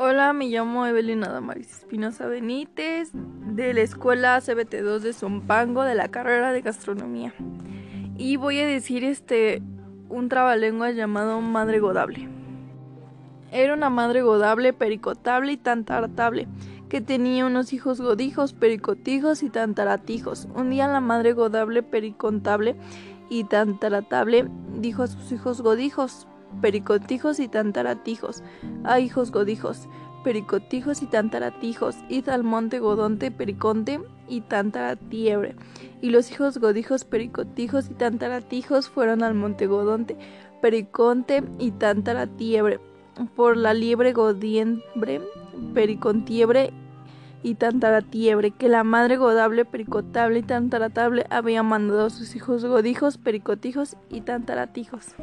Hola, me llamo Evelina Damaris Espinosa Benítez de la escuela CBT2 de Zompango de la carrera de gastronomía. Y voy a decir este un trabalenguas llamado madre godable. Era una madre godable, pericotable y tantaratable, que tenía unos hijos godijos, pericotijos y tantaratijos. Un día la madre godable, pericontable y tantaratable dijo a sus hijos godijos, pericotijos y tantaratijos. a hijos godijos, pericotijos y tantaratijos, id al monte Godonte, Periconte y Tantaratiebre. Y los hijos godijos, pericotijos y tantaratijos fueron al monte Godonte, Periconte y Tantaratiebre. Por la liebre godiembre, pericontiebre y tantaratiebre, que la madre godable, pericotable y tantaratable había mandado a sus hijos godijos, pericotijos y tantaratijos.